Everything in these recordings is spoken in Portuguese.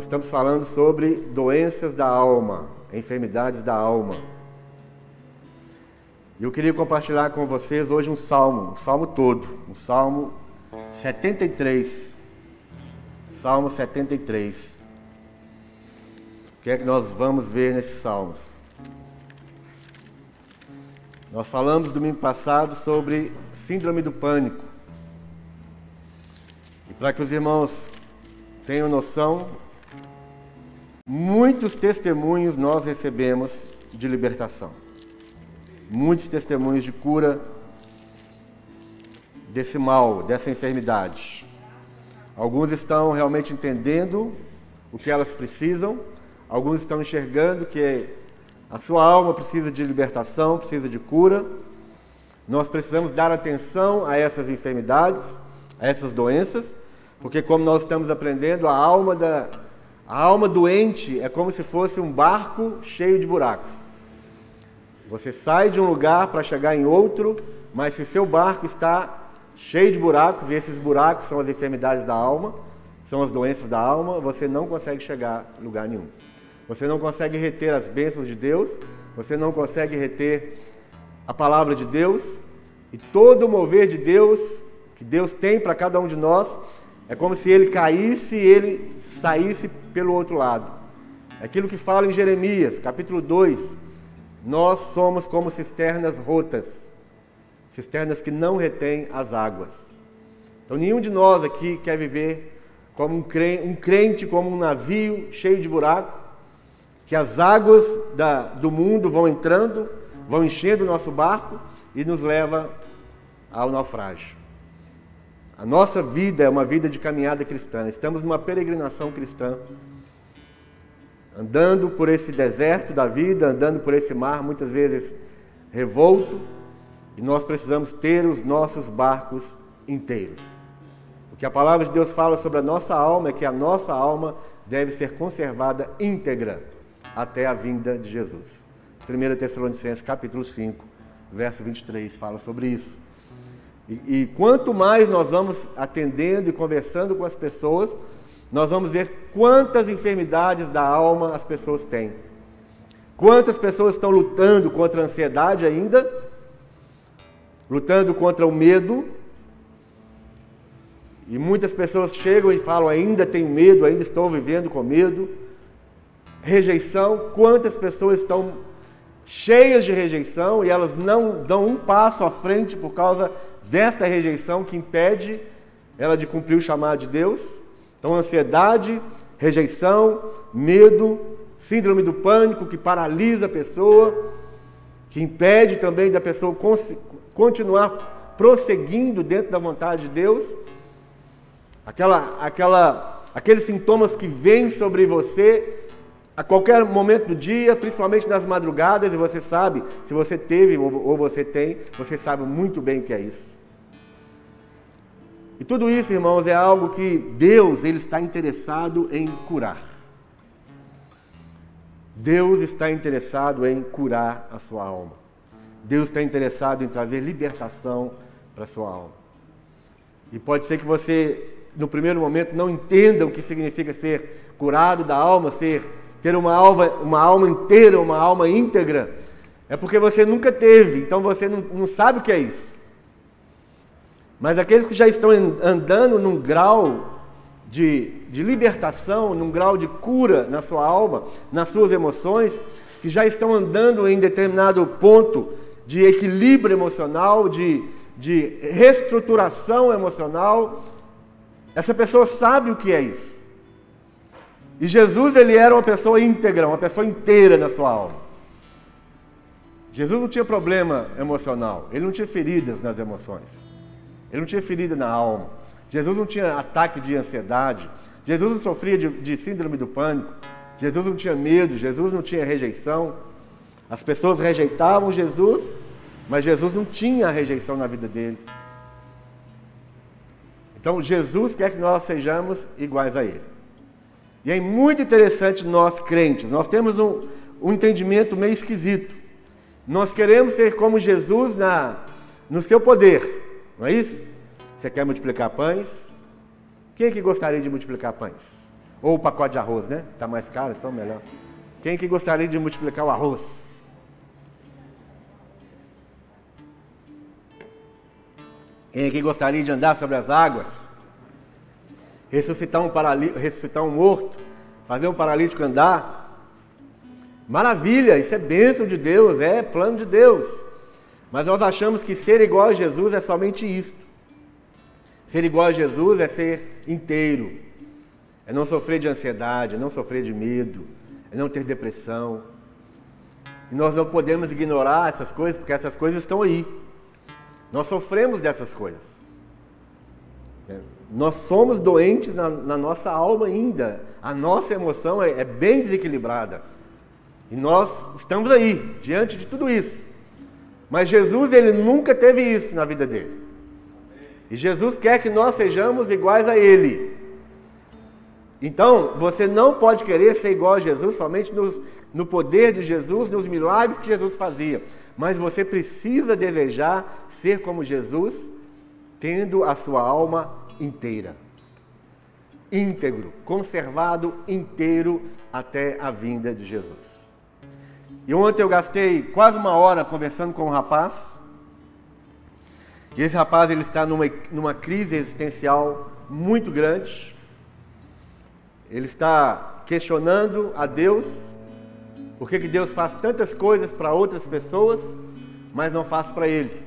Nós estamos falando sobre doenças da alma, enfermidades da alma. E eu queria compartilhar com vocês hoje um salmo, um salmo todo, um salmo 73. Salmo 73. O que é que nós vamos ver nesses salmos? Nós falamos domingo passado sobre síndrome do pânico. E para que os irmãos tenham noção, muitos testemunhos nós recebemos de libertação. Muitos testemunhos de cura desse mal, dessa enfermidade. Alguns estão realmente entendendo o que elas precisam, alguns estão enxergando que a sua alma precisa de libertação, precisa de cura. Nós precisamos dar atenção a essas enfermidades, a essas doenças, porque como nós estamos aprendendo, a alma da a alma doente é como se fosse um barco cheio de buracos. Você sai de um lugar para chegar em outro, mas se o seu barco está cheio de buracos, e esses buracos são as enfermidades da alma, são as doenças da alma, você não consegue chegar a lugar nenhum. Você não consegue reter as bênçãos de Deus, você não consegue reter a palavra de Deus e todo o mover de Deus que Deus tem para cada um de nós é como se ele caísse e ele saísse pelo outro lado. É aquilo que fala em Jeremias, capítulo 2. Nós somos como cisternas rotas, cisternas que não retêm as águas. Então, nenhum de nós aqui quer viver como um crente, um crente como um navio cheio de buraco, que as águas da, do mundo vão entrando, vão enchendo o nosso barco e nos leva ao naufrágio. A nossa vida é uma vida de caminhada cristã. Estamos numa peregrinação cristã. Andando por esse deserto da vida, andando por esse mar, muitas vezes revolto, e nós precisamos ter os nossos barcos inteiros. O que a palavra de Deus fala sobre a nossa alma é que a nossa alma deve ser conservada íntegra até a vinda de Jesus. 1 Tessalonicenses capítulo 5, verso 23 fala sobre isso. E, e, quanto mais nós vamos atendendo e conversando com as pessoas, nós vamos ver quantas enfermidades da alma as pessoas têm. Quantas pessoas estão lutando contra a ansiedade ainda, lutando contra o medo. E muitas pessoas chegam e falam: ainda tenho medo, ainda estou vivendo com medo rejeição, quantas pessoas estão cheias de rejeição e elas não dão um passo à frente por causa desta rejeição que impede ela de cumprir o chamado de Deus. Então, ansiedade, rejeição, medo, síndrome do pânico que paralisa a pessoa, que impede também da pessoa continuar prosseguindo dentro da vontade de Deus. Aquela, aquela, aqueles sintomas que vêm sobre você a qualquer momento do dia, principalmente nas madrugadas, e você sabe, se você teve ou você tem, você sabe muito bem o que é isso. E tudo isso, irmãos, é algo que Deus ele está interessado em curar. Deus está interessado em curar a sua alma. Deus está interessado em trazer libertação para a sua alma. E pode ser que você, no primeiro momento, não entenda o que significa ser curado da alma, ser ter uma alma, uma alma inteira, uma alma íntegra, é porque você nunca teve, então você não, não sabe o que é isso. Mas aqueles que já estão andando num grau de, de libertação, num grau de cura na sua alma, nas suas emoções, que já estão andando em determinado ponto de equilíbrio emocional, de, de reestruturação emocional, essa pessoa sabe o que é isso. E Jesus ele era uma pessoa íntegra, uma pessoa inteira na sua alma. Jesus não tinha problema emocional, ele não tinha feridas nas emoções, ele não tinha ferida na alma. Jesus não tinha ataque de ansiedade, Jesus não sofria de, de síndrome do pânico, Jesus não tinha medo, Jesus não tinha rejeição. As pessoas rejeitavam Jesus, mas Jesus não tinha rejeição na vida dele. Então Jesus quer que nós sejamos iguais a Ele. E é muito interessante nós crentes, nós temos um, um entendimento meio esquisito. Nós queremos ser como Jesus na, no seu poder, não é isso? Você quer multiplicar pães? Quem que gostaria de multiplicar pães? Ou o pacote de arroz, né? Está mais caro, então melhor. Quem que gostaria de multiplicar o arroz? Quem que gostaria de andar sobre as águas? Ressuscitar um, ressuscitar um morto? Fazer um paralítico andar? Maravilha, isso é bênção de Deus, é plano de Deus. Mas nós achamos que ser igual a Jesus é somente isto. Ser igual a Jesus é ser inteiro, é não sofrer de ansiedade, é não sofrer de medo, é não ter depressão. E nós não podemos ignorar essas coisas, porque essas coisas estão aí. Nós sofremos dessas coisas. É, nós somos doentes na, na nossa alma ainda. A nossa emoção é, é bem desequilibrada. E nós estamos aí, diante de tudo isso. Mas Jesus, ele nunca teve isso na vida dele. E Jesus quer que nós sejamos iguais a ele. Então, você não pode querer ser igual a Jesus somente nos, no poder de Jesus, nos milagres que Jesus fazia. Mas você precisa desejar ser como Jesus, tendo a sua alma inteira. Íntegro, conservado inteiro até a vinda de Jesus. E ontem eu gastei quase uma hora conversando com um rapaz. E esse rapaz ele está numa, numa crise existencial muito grande. Ele está questionando a Deus por que, que Deus faz tantas coisas para outras pessoas, mas não faz para ele.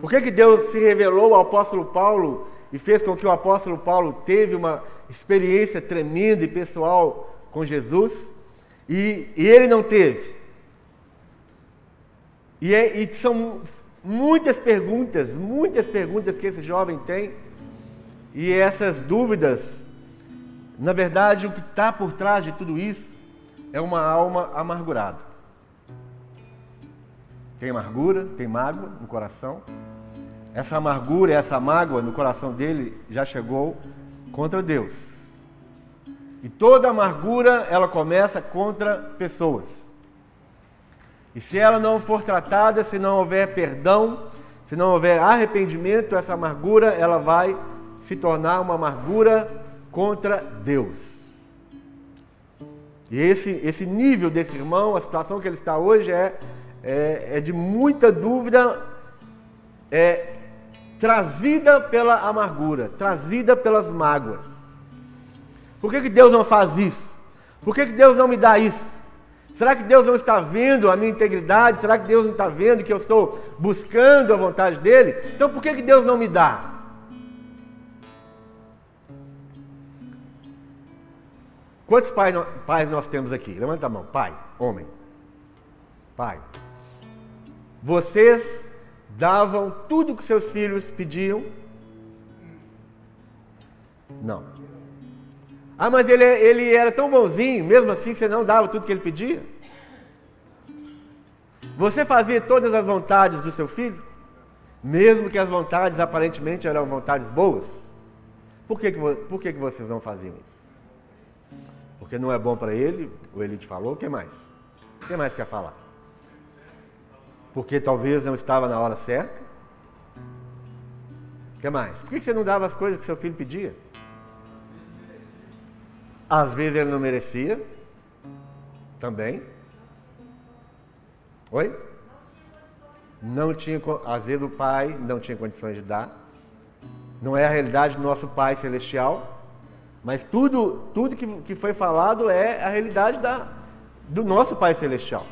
Por que, que Deus se revelou ao apóstolo Paulo e fez com que o apóstolo Paulo teve uma experiência tremenda e pessoal com Jesus? E, e ele não teve. E, é, e são muitas perguntas, muitas perguntas que esse jovem tem. E essas dúvidas, na verdade, o que está por trás de tudo isso é uma alma amargurada. Tem amargura, tem mágoa no coração. Essa amargura essa mágoa no coração dele já chegou contra Deus. E toda amargura, ela começa contra pessoas. E se ela não for tratada, se não houver perdão, se não houver arrependimento, essa amargura, ela vai se tornar uma amargura contra Deus. E esse, esse nível desse irmão, a situação que ele está hoje é, é, é de muita dúvida, é trazida pela amargura, trazida pelas mágoas. Por que, que Deus não faz isso? Por que, que Deus não me dá isso? Será que Deus não está vendo a minha integridade? Será que Deus não está vendo que eu estou buscando a vontade dele? Então por que, que Deus não me dá? Quantos pais, pais nós temos aqui? Levanta a mão. Pai, homem. Pai. Vocês davam tudo que seus filhos pediam? Não. Ah, mas ele, ele era tão bonzinho, mesmo assim você não dava tudo que ele pedia? Você fazia todas as vontades do seu filho? Mesmo que as vontades aparentemente eram vontades boas? Por que, que, por que, que vocês não faziam isso? Porque não é bom para ele, o ele te falou, o que mais? O que mais quer falar? Porque talvez não estava na hora certa? O que mais? Por que você não dava as coisas que seu filho pedia? Às vezes ele não merecia. Também. Oi? Não tinha, às vezes o pai não tinha condições de dar. Não é a realidade do nosso Pai celestial, mas tudo, tudo que, que foi falado é a realidade da, do nosso Pai celestial.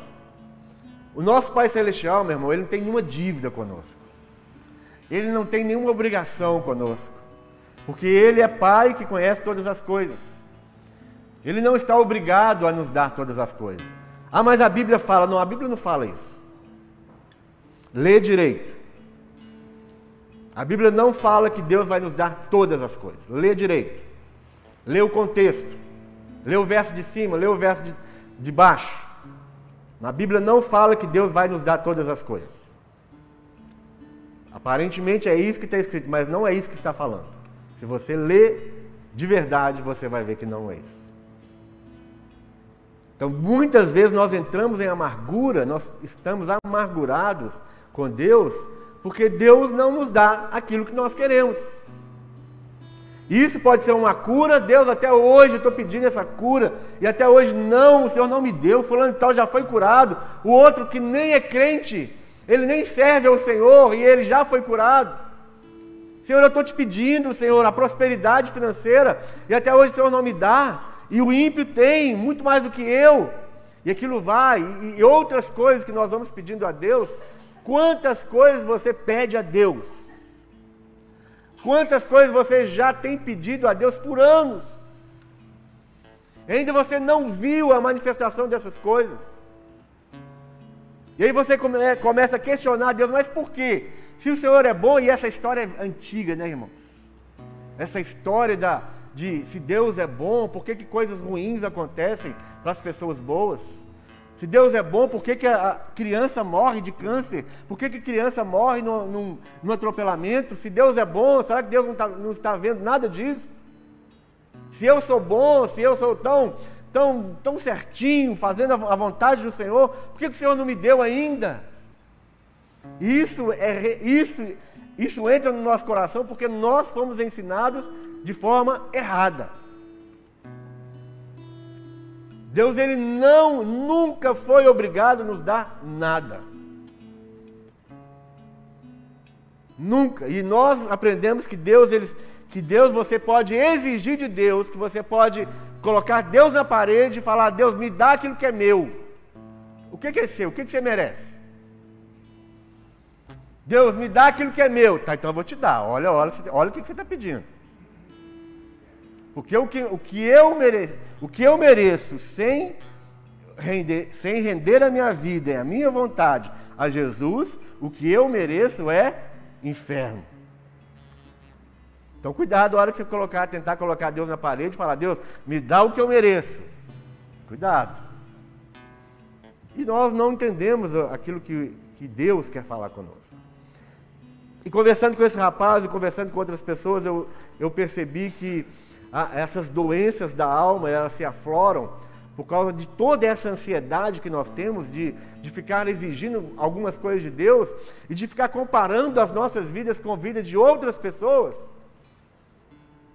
O nosso Pai celestial, meu irmão, ele não tem nenhuma dívida conosco. Ele não tem nenhuma obrigação conosco. Porque ele é Pai que conhece todas as coisas. Ele não está obrigado a nos dar todas as coisas. Ah, mas a Bíblia fala. Não, a Bíblia não fala isso. Lê direito. A Bíblia não fala que Deus vai nos dar todas as coisas. Lê direito. Lê o contexto. Lê o verso de cima, lê o verso de, de baixo. Na Bíblia não fala que Deus vai nos dar todas as coisas. Aparentemente é isso que está escrito, mas não é isso que está falando. Se você lê de verdade, você vai ver que não é isso. Então, muitas vezes nós entramos em amargura, nós estamos amargurados com Deus, porque Deus não nos dá aquilo que nós queremos. Isso pode ser uma cura, Deus, até hoje estou pedindo essa cura, e até hoje não, o Senhor não me deu, fulano tal já foi curado, o outro que nem é crente, ele nem serve ao Senhor e ele já foi curado. Senhor, eu estou te pedindo, Senhor, a prosperidade financeira, e até hoje o Senhor não me dá, e o ímpio tem muito mais do que eu, e aquilo vai, e, e outras coisas que nós vamos pedindo a Deus. Quantas coisas você pede a Deus? Quantas coisas você já tem pedido a Deus por anos? Ainda você não viu a manifestação dessas coisas. E aí você come, começa a questionar Deus, mas por quê? Se o Senhor é bom, e essa história é antiga, né, irmãos? Essa história da, de se Deus é bom, por que, que coisas ruins acontecem para as pessoas boas? Se Deus é bom, por que, que a criança morre de câncer? Por que, que criança morre no, no, no atropelamento? Se Deus é bom, será que Deus não, tá, não está vendo nada disso? Se eu sou bom, se eu sou tão, tão, tão certinho, fazendo a vontade do Senhor, por que, que o Senhor não me deu ainda? Isso, é, isso, isso entra no nosso coração porque nós fomos ensinados de forma errada. Deus ele não, nunca foi obrigado a nos dar nada. Nunca. E nós aprendemos que Deus, ele, que Deus você pode exigir de Deus, que você pode colocar Deus na parede e falar: Deus, me dá aquilo que é meu. O que, é seu? O que você merece? Deus, me dá aquilo que é meu. Tá, então eu vou te dar. Olha, olha, olha o que, você está pedindo. Porque o que, o que eu mereço, o que eu mereço sem render, sem render a minha vida e a minha vontade a Jesus, o que eu mereço é inferno. Então cuidado na hora que você colocar, tentar colocar Deus na parede e falar, Deus, me dá o que eu mereço. Cuidado. E nós não entendemos aquilo que, que Deus quer falar conosco. E conversando com esse rapaz e conversando com outras pessoas, eu, eu percebi que essas doenças da alma, elas se afloram por causa de toda essa ansiedade que nós temos de, de ficar exigindo algumas coisas de Deus e de ficar comparando as nossas vidas com a vida de outras pessoas.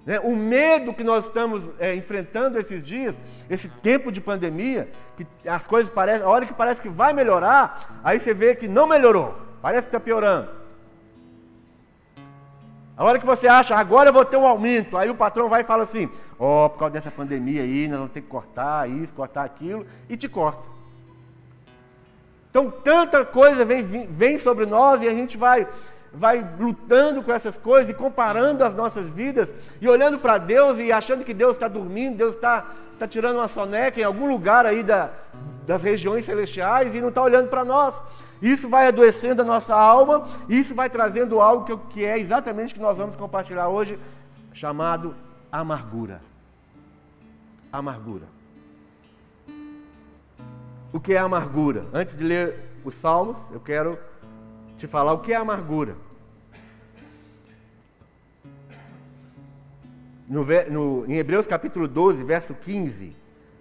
Né? O medo que nós estamos é, enfrentando esses dias, esse tempo de pandemia, que as coisas parecem, a hora que parece que vai melhorar, aí você vê que não melhorou, parece que está piorando. A hora que você acha, agora eu vou ter um aumento, aí o patrão vai e fala assim: Ó, oh, por causa dessa pandemia aí, nós vamos ter que cortar isso, cortar aquilo, e te corta. Então, tanta coisa vem, vem sobre nós e a gente vai, vai lutando com essas coisas e comparando as nossas vidas e olhando para Deus e achando que Deus está dormindo, Deus está tá tirando uma soneca em algum lugar aí da, das regiões celestiais e não está olhando para nós. Isso vai adoecendo a nossa alma, isso vai trazendo algo que, que é exatamente o que nós vamos compartilhar hoje, chamado amargura. Amargura. O que é amargura? Antes de ler os Salmos, eu quero te falar o que é amargura. No, no, em Hebreus capítulo 12, verso 15,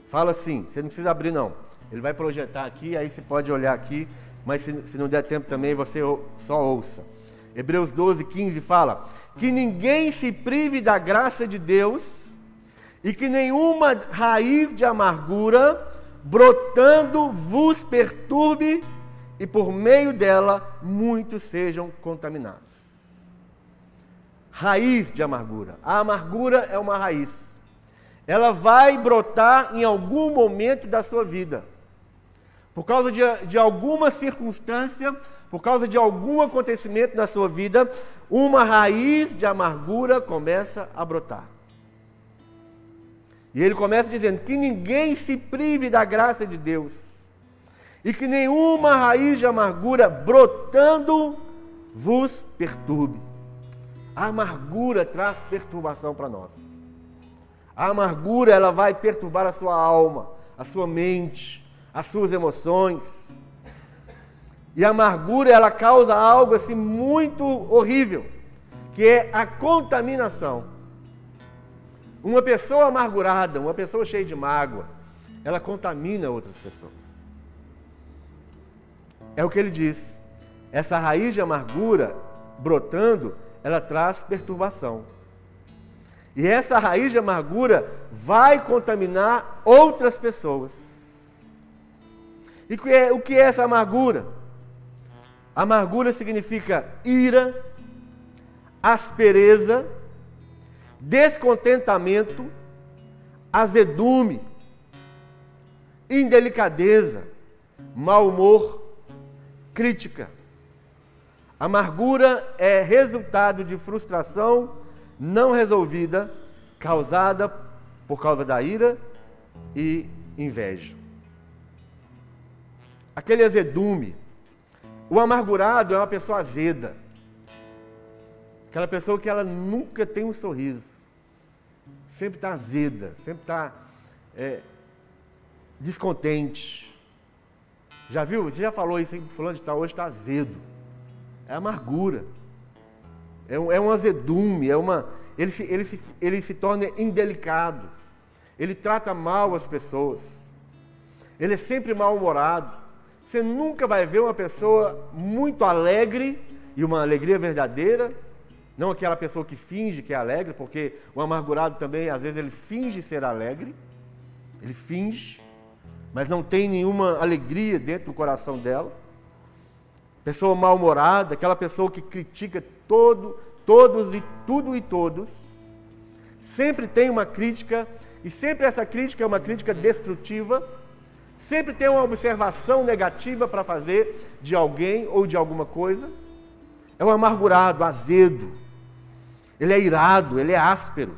fala assim: você não precisa abrir, não. Ele vai projetar aqui, aí você pode olhar aqui mas se, se não der tempo também, você só ouça. Hebreus 12, 15 fala: Que ninguém se prive da graça de Deus e que nenhuma raiz de amargura brotando vos perturbe e por meio dela muitos sejam contaminados. Raiz de amargura. A amargura é uma raiz. Ela vai brotar em algum momento da sua vida por causa de, de alguma circunstância, por causa de algum acontecimento na sua vida, uma raiz de amargura começa a brotar. E ele começa dizendo que ninguém se prive da graça de Deus, e que nenhuma raiz de amargura brotando vos perturbe. A amargura traz perturbação para nós. A amargura ela vai perturbar a sua alma, a sua mente, as suas emoções. E a amargura ela causa algo assim muito horrível, que é a contaminação. Uma pessoa amargurada, uma pessoa cheia de mágoa, ela contamina outras pessoas. É o que ele diz. Essa raiz de amargura brotando, ela traz perturbação. E essa raiz de amargura vai contaminar outras pessoas. E o que é essa amargura? Amargura significa ira, aspereza, descontentamento, azedume, indelicadeza, mau humor, crítica. Amargura é resultado de frustração não resolvida, causada por causa da ira e inveja. Aquele azedume. O amargurado é uma pessoa azeda. Aquela pessoa que ela nunca tem um sorriso. Sempre está azeda, sempre está é, descontente. Já viu? Você já falou isso, fulano de tal, hoje está azedo. É amargura. É um, é um azedume, é uma. Ele se, ele, se, ele se torna indelicado. Ele trata mal as pessoas. Ele é sempre mal-humorado. Você nunca vai ver uma pessoa muito alegre e uma alegria verdadeira. Não aquela pessoa que finge que é alegre, porque o amargurado também, às vezes, ele finge ser alegre. Ele finge, mas não tem nenhuma alegria dentro do coração dela pessoa mal-humorada, aquela pessoa que critica todo, todos e tudo e todos, sempre tem uma crítica, e sempre essa crítica é uma crítica destrutiva, sempre tem uma observação negativa para fazer de alguém ou de alguma coisa. É um amargurado, azedo, ele é irado, ele é áspero.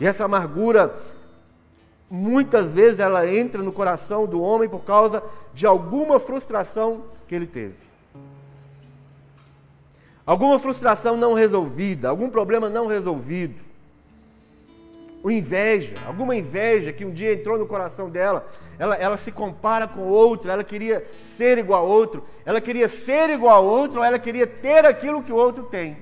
E essa amargura, muitas vezes, ela entra no coração do homem por causa de alguma frustração que ele teve. Alguma frustração não resolvida, algum problema não resolvido. O inveja, alguma inveja que um dia entrou no coração dela, ela, ela se compara com outro, ela queria ser igual a outro, ela queria ser igual a outro, ou ela queria ter aquilo que o outro tem.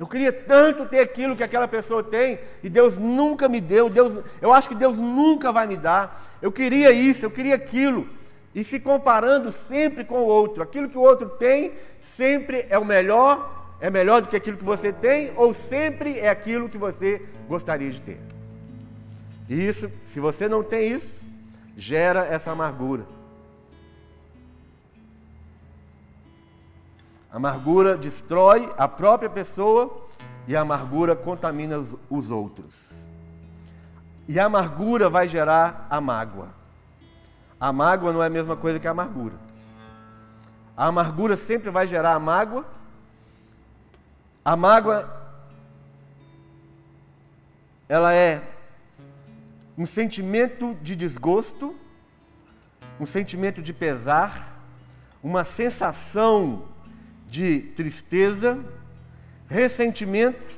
Eu queria tanto ter aquilo que aquela pessoa tem e Deus nunca me deu. Deus, eu acho que Deus nunca vai me dar. Eu queria isso, eu queria aquilo e se comparando sempre com o outro. Aquilo que o outro tem sempre é o melhor, é melhor do que aquilo que você tem, ou sempre é aquilo que você gostaria de ter. E isso, se você não tem isso, gera essa amargura. A amargura destrói a própria pessoa e a amargura contamina os, os outros. E a amargura vai gerar a mágoa. A mágoa não é a mesma coisa que a amargura. A amargura sempre vai gerar a mágoa. A mágoa ela é um sentimento de desgosto, um sentimento de pesar, uma sensação de tristeza, ressentimento.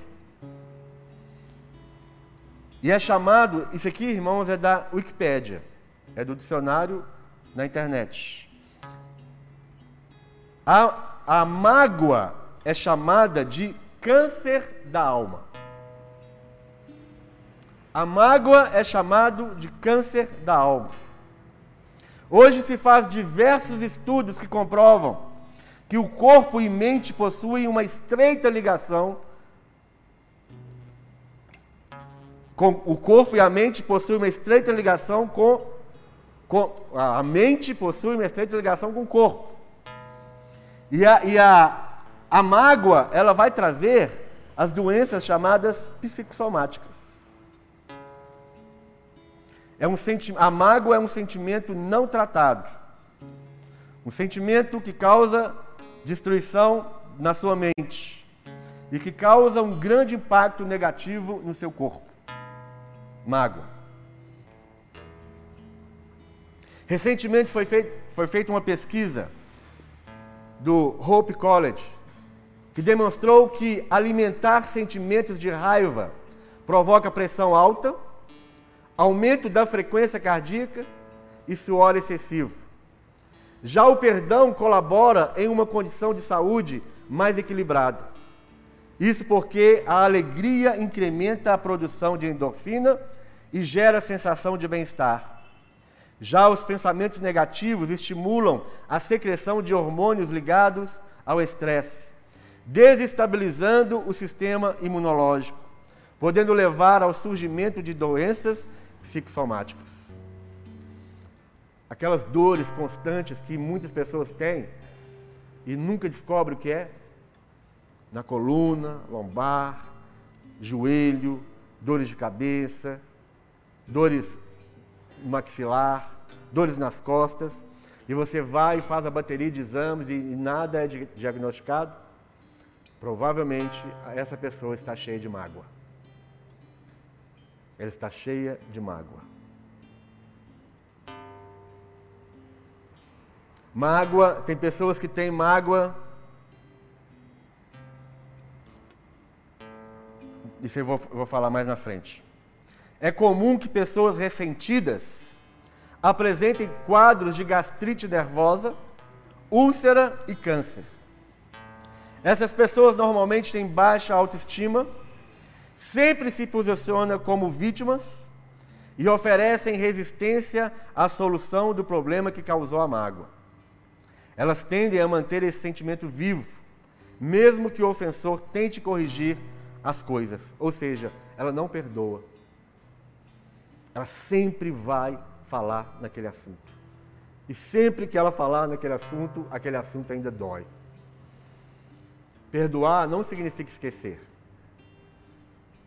E é chamado, isso aqui, irmãos, é da Wikipédia é do dicionário na internet. A, a mágoa é chamada de câncer da alma. A mágoa é chamado de câncer da alma. Hoje se faz diversos estudos que comprovam que o corpo e mente possuem uma estreita ligação com o corpo e a mente possuem uma estreita ligação com a mente possui uma estreita ligação com o corpo. E a, e a, a mágoa, ela vai trazer as doenças chamadas psicossomáticas. É um senti a mágoa é um sentimento não tratado. Um sentimento que causa destruição na sua mente e que causa um grande impacto negativo no seu corpo. Mágoa. Recentemente foi, feito, foi feita uma pesquisa do Hope College que demonstrou que alimentar sentimentos de raiva provoca pressão alta, aumento da frequência cardíaca e suor excessivo. Já o perdão colabora em uma condição de saúde mais equilibrada. Isso porque a alegria incrementa a produção de endorfina e gera a sensação de bem-estar. Já os pensamentos negativos estimulam a secreção de hormônios ligados ao estresse, desestabilizando o sistema imunológico, podendo levar ao surgimento de doenças psicossomáticas. Aquelas dores constantes que muitas pessoas têm e nunca descobrem o que é, na coluna, lombar, joelho, dores de cabeça, dores maxilar, dores nas costas, e você vai e faz a bateria de exames e nada é diagnosticado, provavelmente essa pessoa está cheia de mágoa. Ela está cheia de mágoa. Mágoa, tem pessoas que têm mágoa Isso eu vou, vou falar mais na frente. É comum que pessoas ressentidas apresentem quadros de gastrite nervosa, úlcera e câncer. Essas pessoas normalmente têm baixa autoestima, sempre se posicionam como vítimas e oferecem resistência à solução do problema que causou a mágoa. Elas tendem a manter esse sentimento vivo, mesmo que o ofensor tente corrigir as coisas. Ou seja, ela não perdoa. Ela sempre vai falar naquele assunto. E sempre que ela falar naquele assunto, aquele assunto ainda dói. Perdoar não significa esquecer.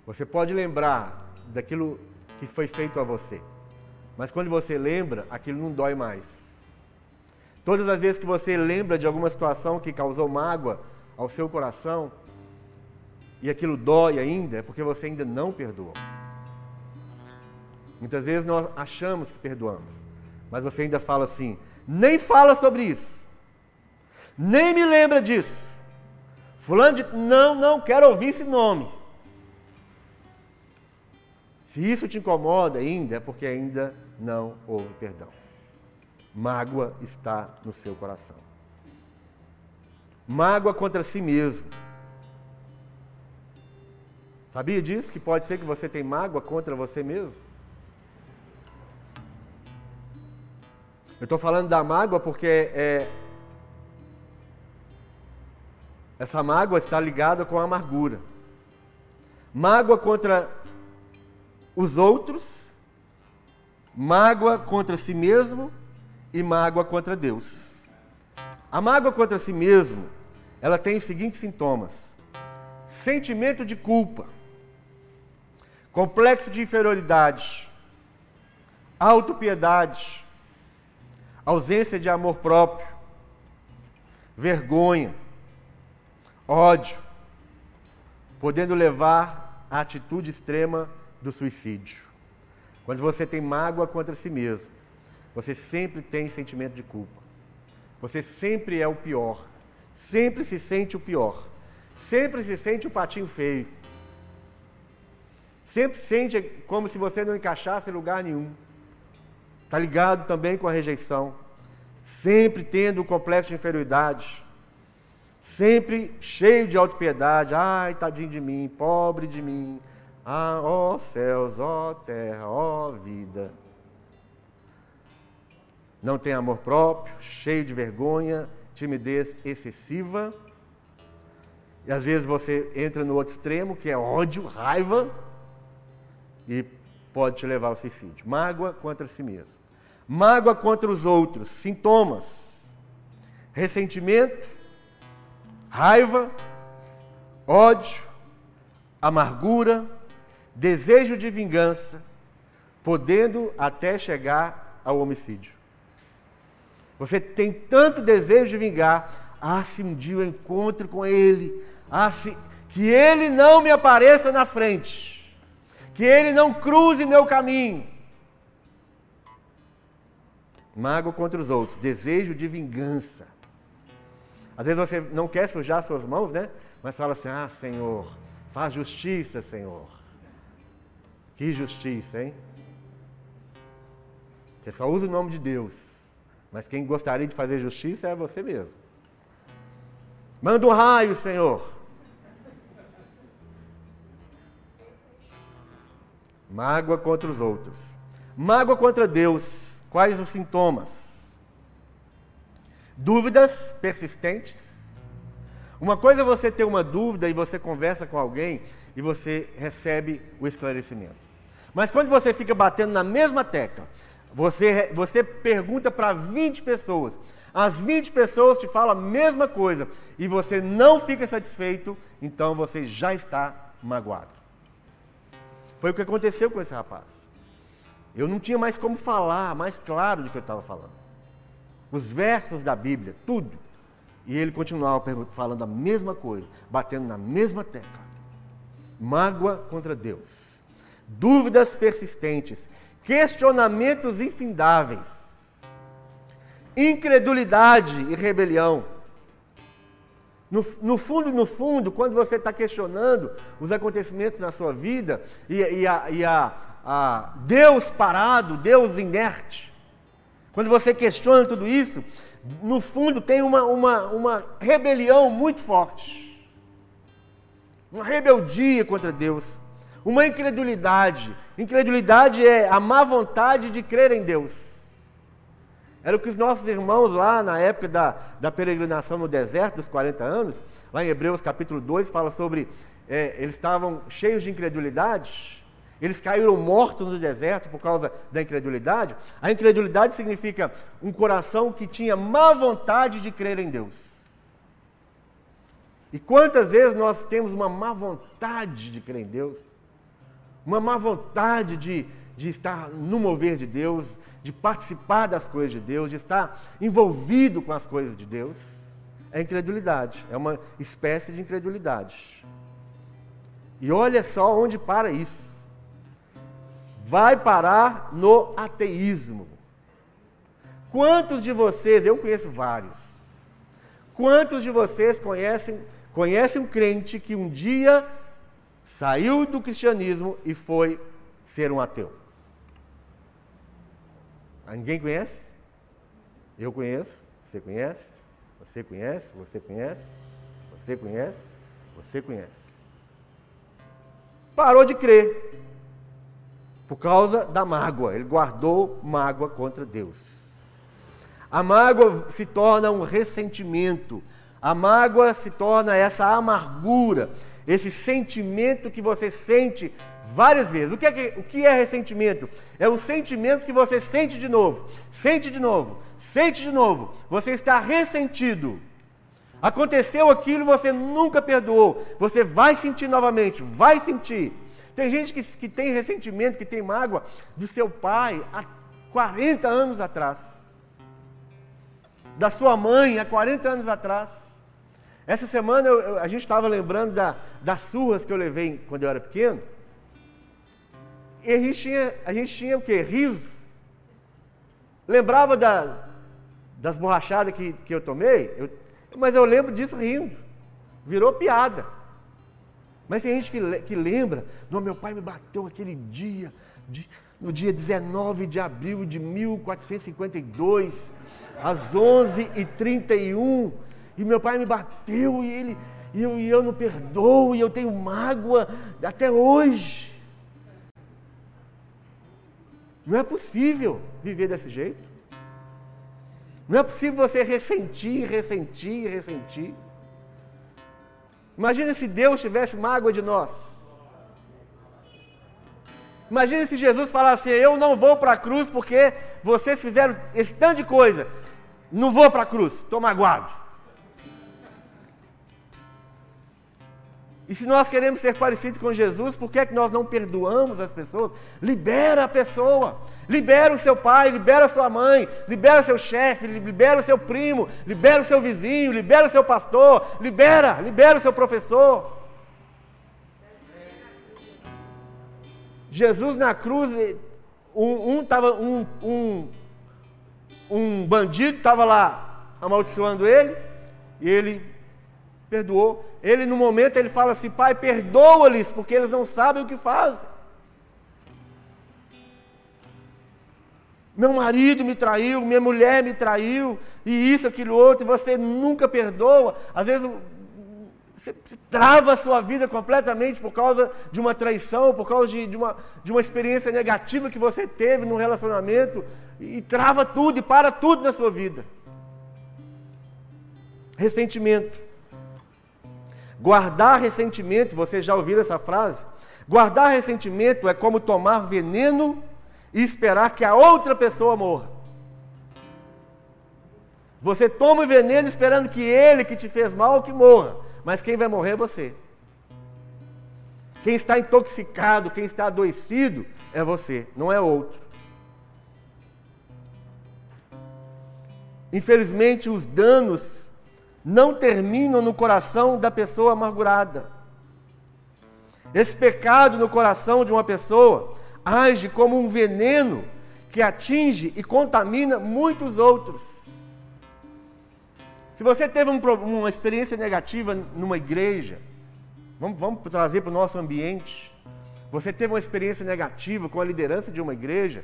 Você pode lembrar daquilo que foi feito a você. Mas quando você lembra, aquilo não dói mais. Todas as vezes que você lembra de alguma situação que causou mágoa ao seu coração, e aquilo dói ainda, é porque você ainda não perdoou. Muitas vezes nós achamos que perdoamos, mas você ainda fala assim: nem fala sobre isso, nem me lembra disso. Fulano de. Não, não quero ouvir esse nome. Se isso te incomoda ainda, é porque ainda não houve perdão. Mágoa está no seu coração. Mágoa contra si mesmo. Sabia disso? Que pode ser que você tenha mágoa contra você mesmo? Eu estou falando da mágoa porque é, essa mágoa está ligada com a amargura. Mágoa contra os outros, mágoa contra si mesmo e mágoa contra Deus. A mágoa contra si mesmo, ela tem os seguintes sintomas: sentimento de culpa, complexo de inferioridade, autopiedade, ausência de amor próprio, vergonha, ódio, podendo levar à atitude extrema do suicídio. Quando você tem mágoa contra si mesmo, você sempre tem sentimento de culpa. Você sempre é o pior. Sempre se sente o pior. Sempre se sente o patinho feio. Sempre sente como se você não encaixasse em lugar nenhum. Está ligado também com a rejeição. Sempre tendo o complexo de inferioridade. Sempre cheio de autopiedade. Ai, tadinho de mim, pobre de mim. Ah, ó céus, ó terra, ó vida. Não tem amor próprio, cheio de vergonha, timidez excessiva. E às vezes você entra no outro extremo, que é ódio, raiva e pode te levar ao suicídio. Mágoa contra si mesmo. Mágoa contra os outros. Sintomas: ressentimento, raiva, ódio, amargura, desejo de vingança, podendo até chegar ao homicídio. Você tem tanto desejo de vingar, ah, se um dia eu encontro com ele, ah, se, que ele não me apareça na frente que ele não cruze meu caminho. Mágoa contra os outros, desejo de vingança. Às vezes você não quer sujar suas mãos, né? Mas fala assim: Ah, Senhor, faz justiça, Senhor. Que justiça, hein? Você só usa o nome de Deus. Mas quem gostaria de fazer justiça é você mesmo. Manda um raio, Senhor. Mágoa contra os outros. Mágoa contra Deus. Quais os sintomas? Dúvidas persistentes, Uma coisa é você ter uma dúvida e você conversa com alguém e você recebe o esclarecimento. Mas quando você fica batendo na mesma tecla, você, você pergunta para 20 pessoas, as 20 pessoas te falam a mesma coisa e você não fica satisfeito, então você já está magoado. Foi o que aconteceu com esse rapaz. Eu não tinha mais como falar mais claro do que eu estava falando. Os versos da Bíblia, tudo. E ele continuava falando a mesma coisa, batendo na mesma tecla. Mágoa contra Deus. Dúvidas persistentes, questionamentos infindáveis, incredulidade e rebelião. No, no, fundo, no fundo, quando você está questionando os acontecimentos na sua vida e, e, a, e a, a Deus parado, Deus inerte, quando você questiona tudo isso, no fundo tem uma, uma, uma rebelião muito forte. Uma rebeldia contra Deus. Uma incredulidade. Incredulidade é a má vontade de crer em Deus. Era o que os nossos irmãos lá na época da, da peregrinação no deserto, dos 40 anos, lá em Hebreus capítulo 2, fala sobre. É, eles estavam cheios de incredulidade, eles caíram mortos no deserto por causa da incredulidade. A incredulidade significa um coração que tinha má vontade de crer em Deus. E quantas vezes nós temos uma má vontade de crer em Deus? Uma má vontade de, de estar no mover de Deus, de participar das coisas de Deus, de estar envolvido com as coisas de Deus? É incredulidade, é uma espécie de incredulidade. E olha só onde para isso vai parar no ateísmo. Quantos de vocês, eu conheço vários, quantos de vocês conhecem, conhecem um crente que um dia saiu do cristianismo e foi ser um ateu? Ninguém conhece? Eu conheço, você conhece, você conhece, você conhece, você conhece, você conhece. Parou de crer por causa da mágoa. Ele guardou mágoa contra Deus. A mágoa se torna um ressentimento. A mágoa se torna essa amargura, esse sentimento que você sente várias vezes. O que, é, o que é ressentimento? É um sentimento que você sente de novo, sente de novo, sente de novo. Você está ressentido. Aconteceu aquilo você nunca perdoou. Você vai sentir novamente, vai sentir. Tem gente que, que tem ressentimento, que tem mágoa do seu pai há 40 anos atrás. Da sua mãe há 40 anos atrás. Essa semana eu, eu, a gente estava lembrando da, das surras que eu levei quando eu era pequeno. E a gente tinha, a gente tinha o quê? Riso. Lembrava da, das borrachadas que, que eu tomei, eu, mas eu lembro disso rindo. Virou piada. Mas tem gente que, que lembra, não, meu pai me bateu aquele dia, de, no dia 19 de abril de 1452, às 11h31, e meu pai me bateu e ele e eu, e eu não perdoo, e eu tenho mágoa até hoje. Não é possível viver desse jeito. Não é possível você ressentir, ressentir, ressentir. Imagina se Deus tivesse mágoa de nós. Imagina se Jesus falasse: Eu não vou para a cruz porque vocês fizeram esse tanto de coisa. Não vou para a cruz, estou magoado. E se nós queremos ser parecidos com Jesus, por que é que nós não perdoamos as pessoas? Libera a pessoa, libera o seu pai, libera a sua mãe, libera o seu chefe, libera o seu primo, libera o seu vizinho, libera o seu pastor, libera, libera o seu professor. Jesus na cruz, um, um, tava, um, um, um bandido estava lá amaldiçoando ele, e ele perdoou. Ele, no momento, ele fala assim: Pai, perdoa-lhes, porque eles não sabem o que fazem. Meu marido me traiu, minha mulher me traiu, e isso, aquilo, outro, e você nunca perdoa. Às vezes você trava a sua vida completamente por causa de uma traição, por causa de, de, uma, de uma experiência negativa que você teve no relacionamento, e trava tudo, e para tudo na sua vida. Ressentimento. Guardar ressentimento, vocês já ouviram essa frase? Guardar ressentimento é como tomar veneno e esperar que a outra pessoa morra. Você toma o veneno esperando que ele que te fez mal que morra, mas quem vai morrer é você. Quem está intoxicado, quem está adoecido é você, não é outro. Infelizmente, os danos não terminam no coração da pessoa amargurada. Esse pecado no coração de uma pessoa age como um veneno que atinge e contamina muitos outros. Se você teve um, uma experiência negativa numa igreja, vamos, vamos trazer para o nosso ambiente. Você teve uma experiência negativa com a liderança de uma igreja,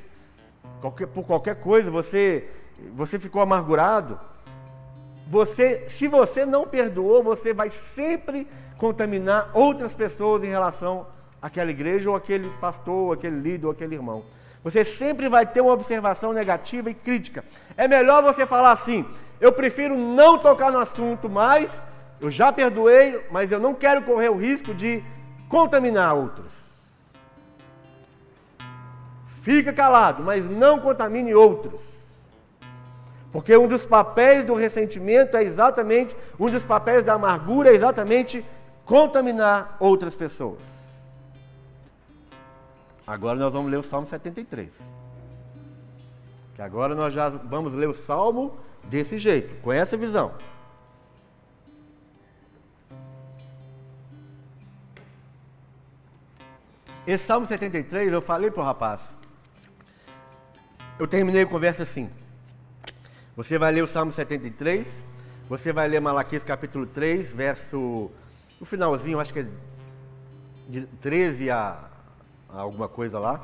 qualquer, por qualquer coisa, você, você ficou amargurado. Você, se você não perdoou, você vai sempre contaminar outras pessoas em relação àquela igreja, ou aquele pastor, ou aquele líder, ou aquele irmão. Você sempre vai ter uma observação negativa e crítica. É melhor você falar assim: eu prefiro não tocar no assunto mais, eu já perdoei, mas eu não quero correr o risco de contaminar outros. Fica calado, mas não contamine outros. Porque um dos papéis do ressentimento é exatamente, um dos papéis da amargura é exatamente contaminar outras pessoas. Agora nós vamos ler o Salmo 73. Que agora nós já vamos ler o Salmo desse jeito, com essa visão. Esse Salmo 73, eu falei para o rapaz. Eu terminei a conversa assim. Você vai ler o Salmo 73, você vai ler Malaquias capítulo 3, verso. No finalzinho, acho que é de 13 a, a alguma coisa lá.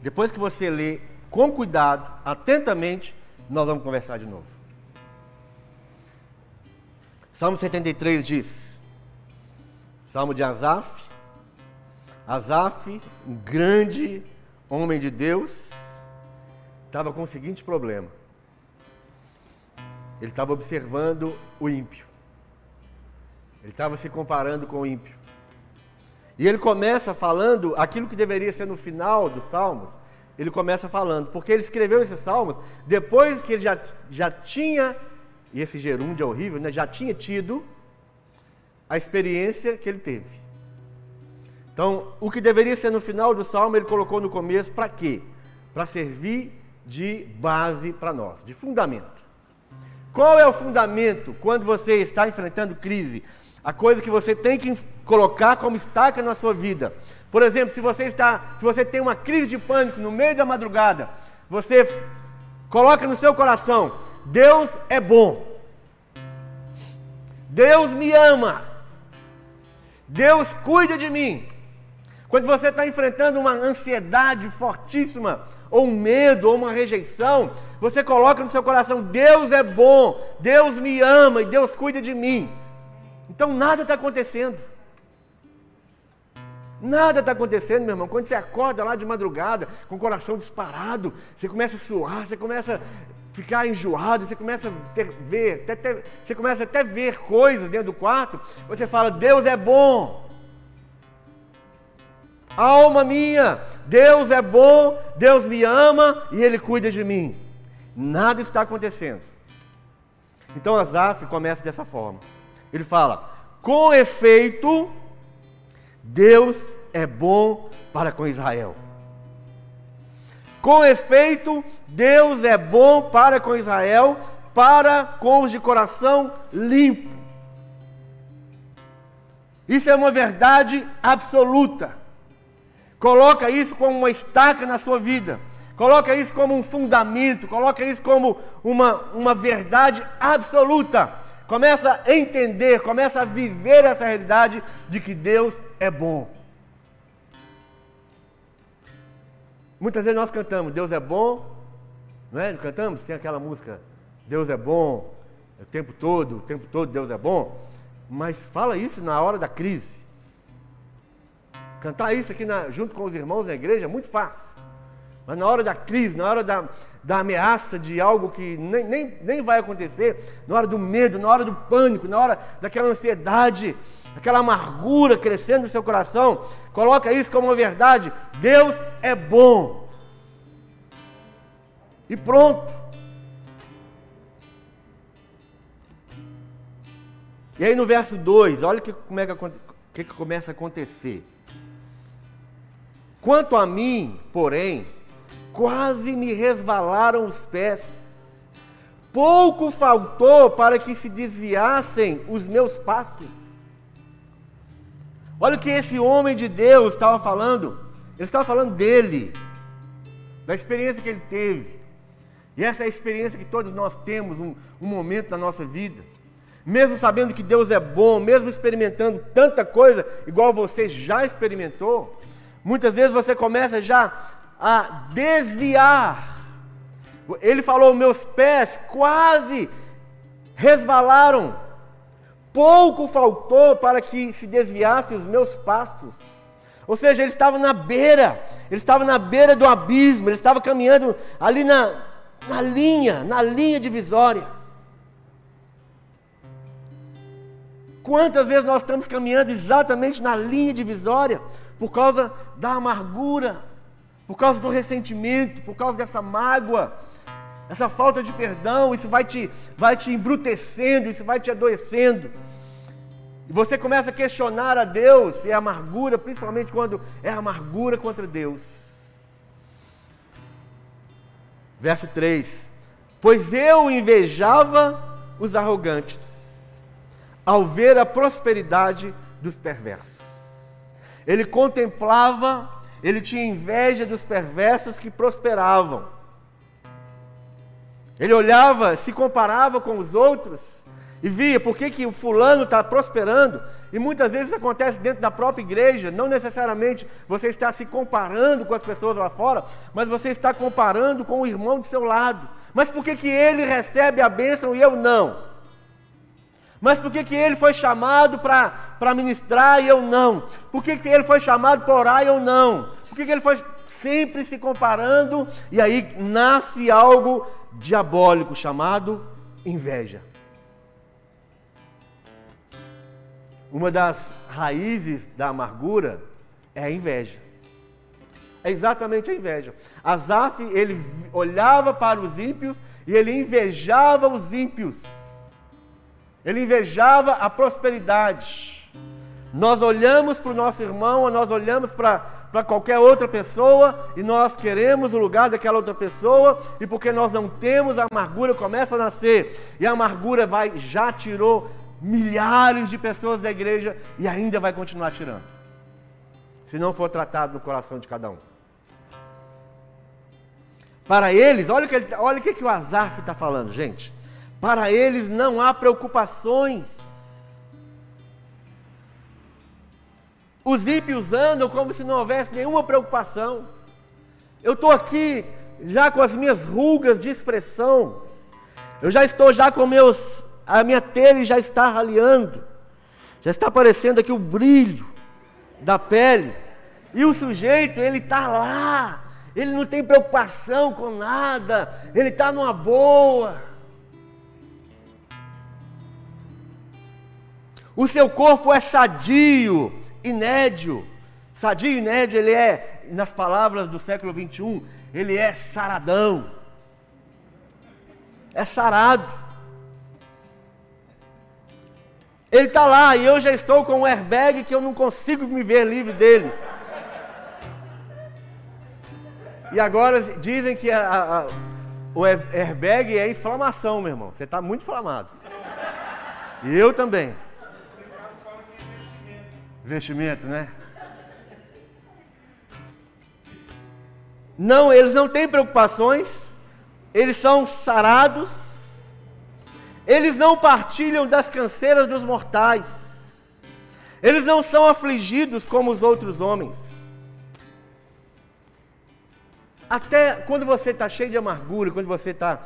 Depois que você lê com cuidado, atentamente, nós vamos conversar de novo. Salmo 73 diz: Salmo de Asaf. Asaf, um grande homem de Deus, estava com o seguinte problema. Ele estava observando o ímpio. Ele estava se comparando com o ímpio. E ele começa falando aquilo que deveria ser no final dos Salmos. Ele começa falando, porque ele escreveu esses Salmos depois que ele já, já tinha e esse gerúndio é horrível, né? já tinha tido a experiência que ele teve. Então, o que deveria ser no final do salmo, ele colocou no começo para quê? Para servir de base para nós, de fundamento. Qual é o fundamento quando você está enfrentando crise? A coisa que você tem que colocar como estaca na sua vida. Por exemplo, se você está, se você tem uma crise de pânico no meio da madrugada, você coloca no seu coração: Deus é bom. Deus me ama. Deus cuida de mim. Quando você está enfrentando uma ansiedade fortíssima, ou um medo, ou uma rejeição, você coloca no seu coração: Deus é bom, Deus me ama e Deus cuida de mim. Então nada está acontecendo. Nada está acontecendo, meu irmão. Quando você acorda lá de madrugada, com o coração disparado, você começa a suar, você começa a ficar enjoado, você começa a ter, ver, até, até, você começa até ver coisas dentro do quarto, você fala, Deus é bom. Alma minha, Deus é bom, Deus me ama e Ele cuida de mim. Nada está acontecendo. Então Asaf começa dessa forma. Ele fala: com efeito, Deus é bom para com Israel. Com efeito, Deus é bom para com Israel, para com os de coração limpo. Isso é uma verdade absoluta. Coloca isso como uma estaca na sua vida. Coloca isso como um fundamento, coloca isso como uma, uma verdade absoluta. Começa a entender, começa a viver essa realidade de que Deus é bom. Muitas vezes nós cantamos, Deus é bom, não é? Cantamos, tem aquela música, Deus é bom, o tempo todo, o tempo todo Deus é bom. Mas fala isso na hora da crise. Cantar isso aqui na, junto com os irmãos na igreja é muito fácil. Mas na hora da crise, na hora da, da ameaça de algo que nem, nem, nem vai acontecer, na hora do medo, na hora do pânico, na hora daquela ansiedade, aquela amargura crescendo no seu coração, coloca isso como uma verdade. Deus é bom. E pronto. E aí no verso 2, olha que, como é que, que, que começa a acontecer. Quanto a mim, porém, quase me resvalaram os pés. Pouco faltou para que se desviassem os meus passos. Olha o que esse homem de Deus estava falando. Ele estava falando dele, da experiência que ele teve. E essa é a experiência que todos nós temos um, um momento da nossa vida. Mesmo sabendo que Deus é bom, mesmo experimentando tanta coisa, igual você já experimentou, muitas vezes você começa já a desviar. Ele falou: meus pés quase resvalaram, pouco faltou para que se desviassem os meus passos. Ou seja, ele estava na beira, ele estava na beira do abismo, ele estava caminhando ali na, na linha, na linha divisória. Quantas vezes nós estamos caminhando exatamente na linha divisória por causa da amargura, por causa do ressentimento, por causa dessa mágoa, essa falta de perdão, isso vai te, vai te embrutecendo, isso vai te adoecendo. E você começa a questionar a Deus se é amargura, principalmente quando é amargura contra Deus. Verso 3: Pois eu invejava os arrogantes, ao ver a prosperidade dos perversos. Ele contemplava, ele tinha inveja dos perversos que prosperavam. Ele olhava, se comparava com os outros e via por que, que o fulano está prosperando. E muitas vezes isso acontece dentro da própria igreja. Não necessariamente você está se comparando com as pessoas lá fora, mas você está comparando com o irmão do seu lado. Mas por que, que ele recebe a bênção e eu não? Mas por que, que ele foi chamado para ministrar e eu não? Por que, que ele foi chamado para orar e eu não? Por que, que ele foi sempre se comparando? E aí nasce algo diabólico chamado inveja. Uma das raízes da amargura é a inveja. É exatamente a inveja. Asaf, ele olhava para os ímpios e ele invejava os ímpios. Ele invejava a prosperidade. Nós olhamos para o nosso irmão, nós olhamos para, para qualquer outra pessoa e nós queremos o lugar daquela outra pessoa, e porque nós não temos, a amargura começa a nascer, e a amargura vai, já tirou milhares de pessoas da igreja e ainda vai continuar tirando. Se não for tratado no coração de cada um. Para eles, olha o que, ele, olha o, que, que o Azaf está falando, gente. Para eles não há preocupações. Os ímpios andam como se não houvesse nenhuma preocupação. Eu estou aqui já com as minhas rugas de expressão. Eu já estou já com meus a minha tele já está raleando, já está aparecendo aqui o brilho da pele. E o sujeito, ele está lá, ele não tem preocupação com nada, ele está numa boa. O seu corpo é sadio, inédio. Sadio e inédio, ele é, nas palavras do século 21, ele é saradão. É sarado. Ele está lá e eu já estou com um airbag que eu não consigo me ver livre dele. E agora dizem que a, a, o airbag é inflamação, meu irmão. Você está muito inflamado. E eu também. Investimento, né? Não, eles não têm preocupações. Eles são sarados eles não partilham das canseiras dos mortais. Eles não são afligidos como os outros homens. Até quando você está cheio de amargura, quando você está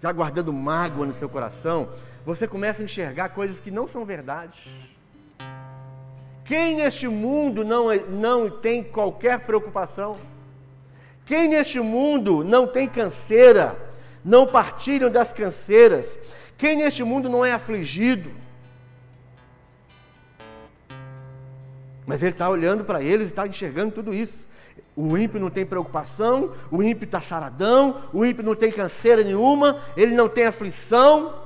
tá guardando mágoa no seu coração, você começa a enxergar coisas que não são verdade. Quem neste mundo não, é, não tem qualquer preocupação? Quem neste mundo não tem canseira? Não partilham das canseiras? Quem neste mundo não é afligido? Mas ele está olhando para eles e está enxergando tudo isso. O ímpio não tem preocupação, o ímpio está saradão, o ímpio não tem canseira nenhuma, ele não tem aflição.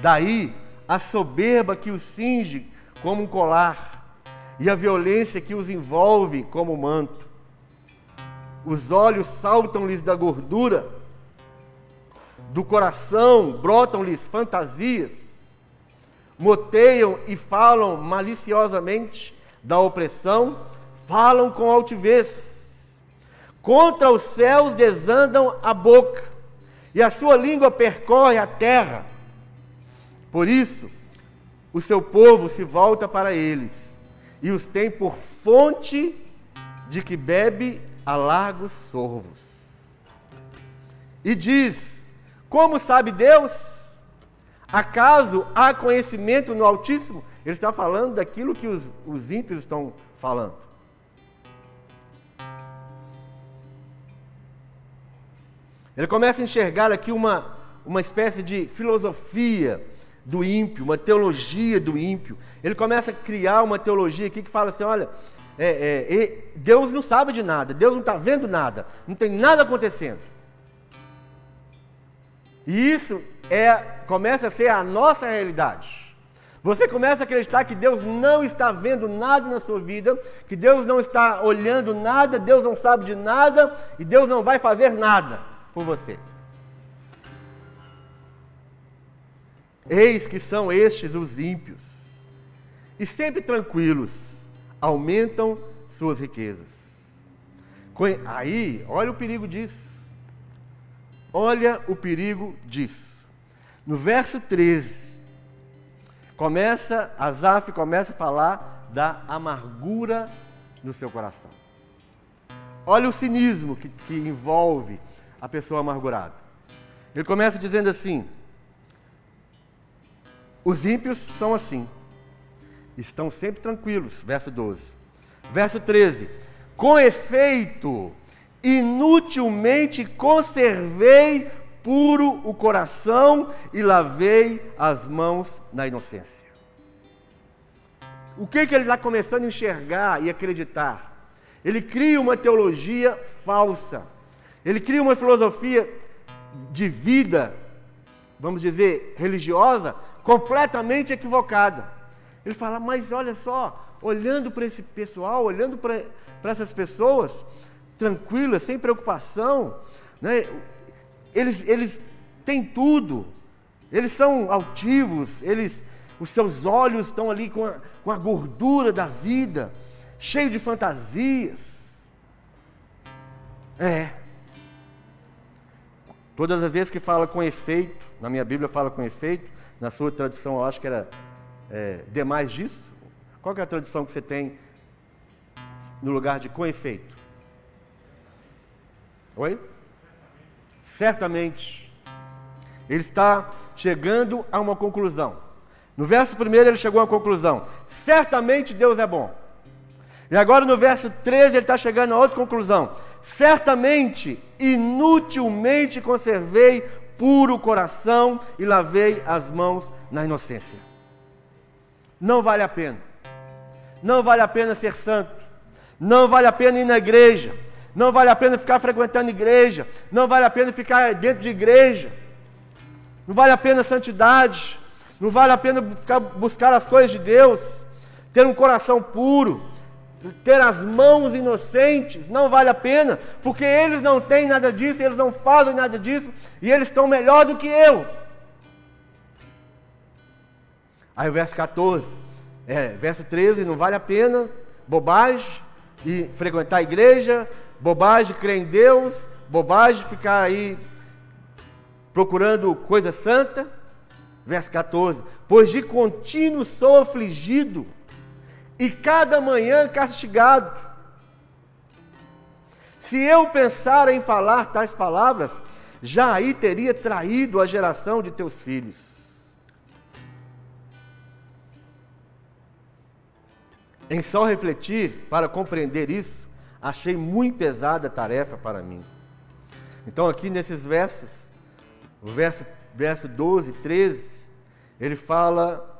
Daí a soberba que os cinge como um colar e a violência que os envolve como manto. Os olhos saltam-lhes da gordura, do coração brotam-lhes fantasias, moteiam e falam maliciosamente da opressão falam com altivez. Contra os céus desandam a boca, e a sua língua percorre a terra. Por isso, o seu povo se volta para eles, e os tem por fonte de que bebe a largos sorvos. E diz: Como sabe Deus? Acaso há conhecimento no Altíssimo? Ele está falando daquilo que os, os ímpios estão falando. Ele começa a enxergar aqui uma, uma espécie de filosofia do ímpio, uma teologia do ímpio. Ele começa a criar uma teologia aqui que fala assim: olha, é, é, Deus não sabe de nada, Deus não está vendo nada, não tem nada acontecendo. E isso é, começa a ser a nossa realidade. Você começa a acreditar que Deus não está vendo nada na sua vida, que Deus não está olhando nada, Deus não sabe de nada e Deus não vai fazer nada por você. Eis que são estes os ímpios, e sempre tranquilos, aumentam suas riquezas. Aí, olha o perigo disso. Olha o perigo disso. No verso 13, começa, Asaf começa a falar da amargura no seu coração. Olha o cinismo que, que envolve a pessoa amargurada. Ele começa dizendo assim: os ímpios são assim, estão sempre tranquilos. Verso 12. Verso 13: Com efeito, inutilmente conservei puro o coração e lavei as mãos na inocência. O que, que ele está começando a enxergar e acreditar? Ele cria uma teologia falsa ele cria uma filosofia de vida, vamos dizer, religiosa, completamente equivocada. Ele fala, mas olha só, olhando para esse pessoal, olhando para essas pessoas, tranquilas, sem preocupação, né? eles, eles têm tudo, eles são altivos, eles, os seus olhos estão ali com a, com a gordura da vida, cheio de fantasias. É, Todas as vezes que fala com efeito, na minha Bíblia fala com efeito, na sua tradução eu acho que era é, demais disso. Qual é a tradução que você tem no lugar de com efeito? Oi? Certamente. Ele está chegando a uma conclusão. No verso primeiro ele chegou uma conclusão. Certamente Deus é bom. E agora no verso 13 ele está chegando a outra conclusão. Certamente, inutilmente conservei puro coração e lavei as mãos na inocência. Não vale a pena. Não vale a pena ser santo. Não vale a pena ir na igreja. Não vale a pena ficar frequentando igreja. Não vale a pena ficar dentro de igreja. Não vale a pena santidade. Não vale a pena buscar, buscar as coisas de Deus. Ter um coração puro ter as mãos inocentes, não vale a pena, porque eles não têm nada disso, eles não fazem nada disso, e eles estão melhor do que eu. Aí o verso 14, é, verso 13, não vale a pena, bobagem, e frequentar a igreja, bobagem, crer em Deus, bobagem, ficar aí procurando coisa santa. Verso 14, pois de contínuo sou afligido, e cada manhã castigado. Se eu pensar em falar tais palavras, já aí teria traído a geração de teus filhos. Em só refletir para compreender isso, achei muito pesada a tarefa para mim. Então, aqui nesses versos, o verso, verso 12, 13, ele fala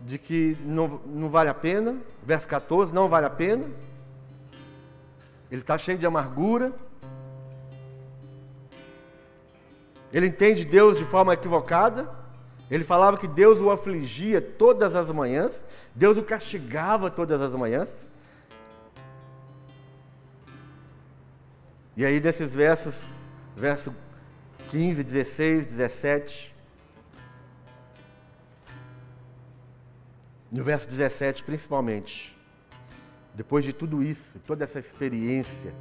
de que não, não vale a pena, verso 14, não vale a pena. Ele está cheio de amargura. Ele entende Deus de forma equivocada. Ele falava que Deus o afligia todas as manhãs, Deus o castigava todas as manhãs. E aí, desses versos, verso 15, 16, 17. No verso 17, principalmente, depois de tudo isso, toda essa experiência,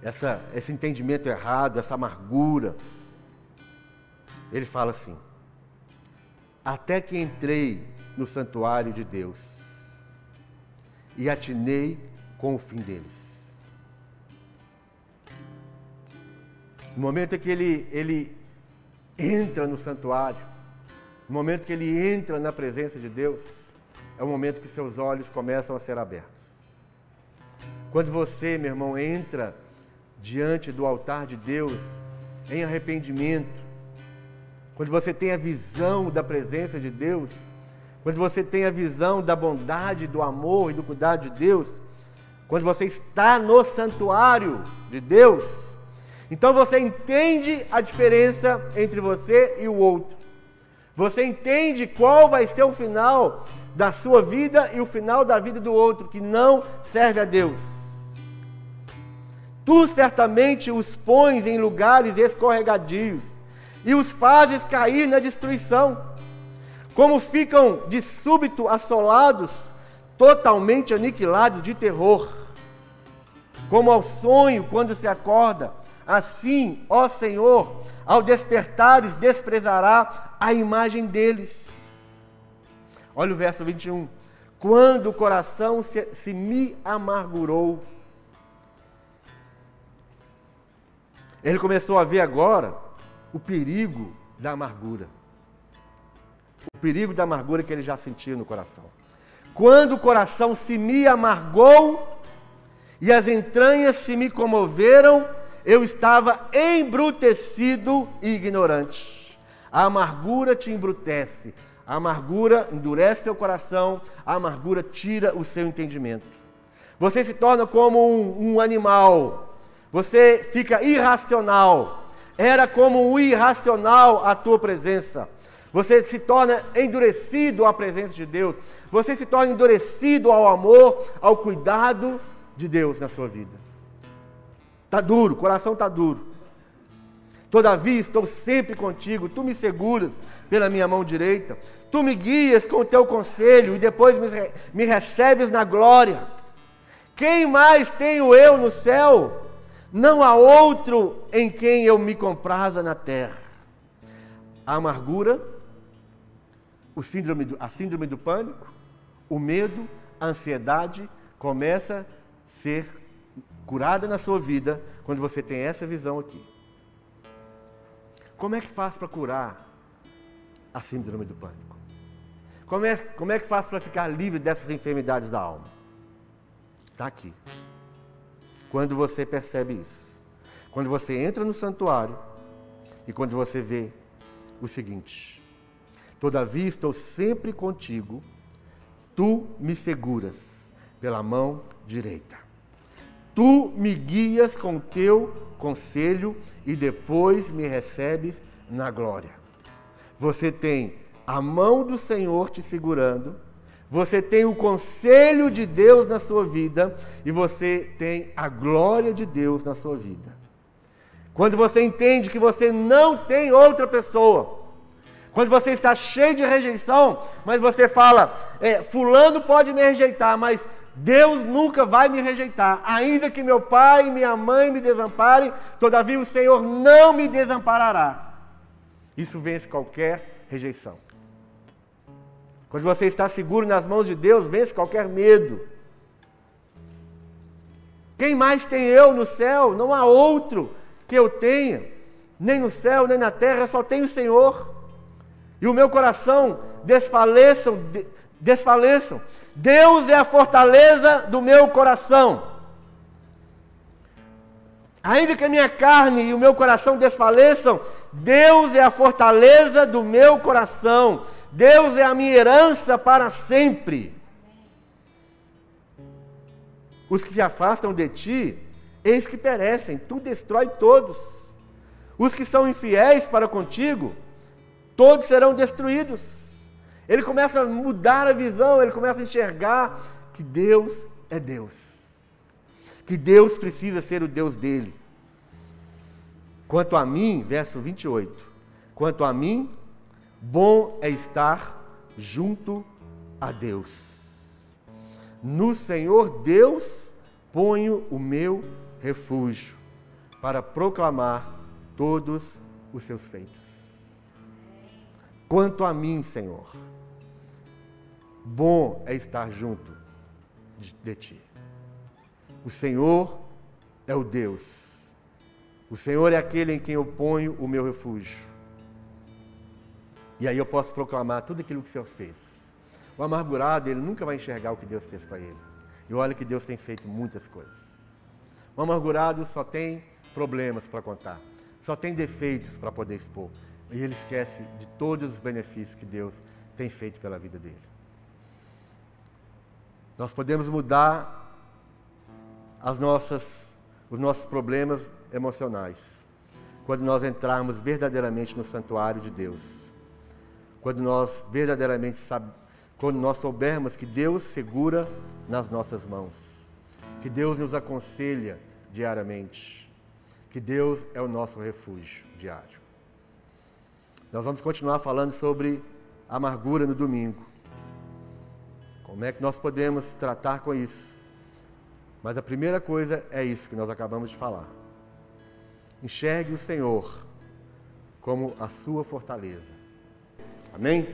essa, esse entendimento errado, essa amargura, ele fala assim: Até que entrei no santuário de Deus e atinei com o fim deles. No momento em que ele, ele entra no santuário, no momento que ele entra na presença de Deus, é o momento que seus olhos começam a ser abertos. Quando você, meu irmão, entra diante do altar de Deus em arrependimento, quando você tem a visão da presença de Deus, quando você tem a visão da bondade, do amor e do cuidado de Deus, quando você está no santuário de Deus, então você entende a diferença entre você e o outro. Você entende qual vai ser o final da sua vida e o final da vida do outro que não serve a Deus. Tu certamente os pões em lugares escorregadios e os fazes cair na destruição. Como ficam de súbito assolados, totalmente aniquilados de terror. Como ao sonho quando se acorda, Assim, ó Senhor, ao despertares, desprezará a imagem deles. Olha o verso 21. Quando o coração se, se me amargurou, ele começou a ver agora o perigo da amargura. O perigo da amargura que ele já sentia no coração. Quando o coração se me amargou e as entranhas se me comoveram, eu estava embrutecido e ignorante. A amargura te embrutece, a amargura endurece seu coração, a amargura tira o seu entendimento. Você se torna como um, um animal, você fica irracional. Era como um irracional a tua presença. Você se torna endurecido à presença de Deus. Você se torna endurecido ao amor, ao cuidado de Deus na sua vida. Está duro, o coração está duro. Todavia estou sempre contigo, tu me seguras pela minha mão direita, tu me guias com o teu conselho e depois me, me recebes na glória. Quem mais tenho eu no céu? Não há outro em quem eu me compraza na terra. A amargura, o síndrome do, a síndrome do pânico, o medo, a ansiedade começa a ser curada na sua vida quando você tem essa visão aqui. Como é que faz para curar a síndrome do pânico? Como é, como é que faz para ficar livre dessas enfermidades da alma? Está aqui. Quando você percebe isso. Quando você entra no santuário e quando você vê o seguinte: Todavia estou sempre contigo, tu me seguras pela mão direita. Tu me guias com teu conselho e depois me recebes na glória. Você tem a mão do Senhor te segurando, você tem o conselho de Deus na sua vida e você tem a glória de Deus na sua vida. Quando você entende que você não tem outra pessoa, quando você está cheio de rejeição, mas você fala, é, fulano pode me rejeitar, mas Deus nunca vai me rejeitar, ainda que meu pai e minha mãe me desamparem, todavia o Senhor não me desamparará. Isso vence qualquer rejeição. Quando você está seguro nas mãos de Deus, vence qualquer medo. Quem mais tem eu no céu? Não há outro que eu tenha, nem no céu, nem na terra, só tem o Senhor. E o meu coração desfaleçam, desfaleçam. Deus é a fortaleza do meu coração. Ainda que a minha carne e o meu coração desfaleçam, Deus é a fortaleza do meu coração. Deus é a minha herança para sempre. Os que se afastam de ti, eis que perecem, tu destrói todos. Os que são infiéis para contigo, todos serão destruídos. Ele começa a mudar a visão, ele começa a enxergar que Deus é Deus. Que Deus precisa ser o Deus dele. Quanto a mim, verso 28, quanto a mim, bom é estar junto a Deus. No Senhor Deus ponho o meu refúgio para proclamar todos os seus feitos. Quanto a mim, Senhor, bom é estar junto de, de ti. O Senhor é o Deus. O Senhor é aquele em quem eu ponho o meu refúgio. E aí eu posso proclamar tudo aquilo que o Senhor fez. O amargurado, ele nunca vai enxergar o que Deus fez para ele. E olha que Deus tem feito muitas coisas. O amargurado só tem problemas para contar, só tem defeitos para poder expor. E ele esquece de todos os benefícios que Deus tem feito pela vida dele. Nós podemos mudar as nossas, os nossos problemas emocionais quando nós entrarmos verdadeiramente no santuário de Deus. Quando nós verdadeiramente sabemos quando nós soubermos que Deus segura nas nossas mãos, que Deus nos aconselha diariamente, que Deus é o nosso refúgio diário. Nós vamos continuar falando sobre amargura no domingo. Como é que nós podemos tratar com isso? Mas a primeira coisa é isso que nós acabamos de falar. Enxergue o Senhor como a sua fortaleza. Amém?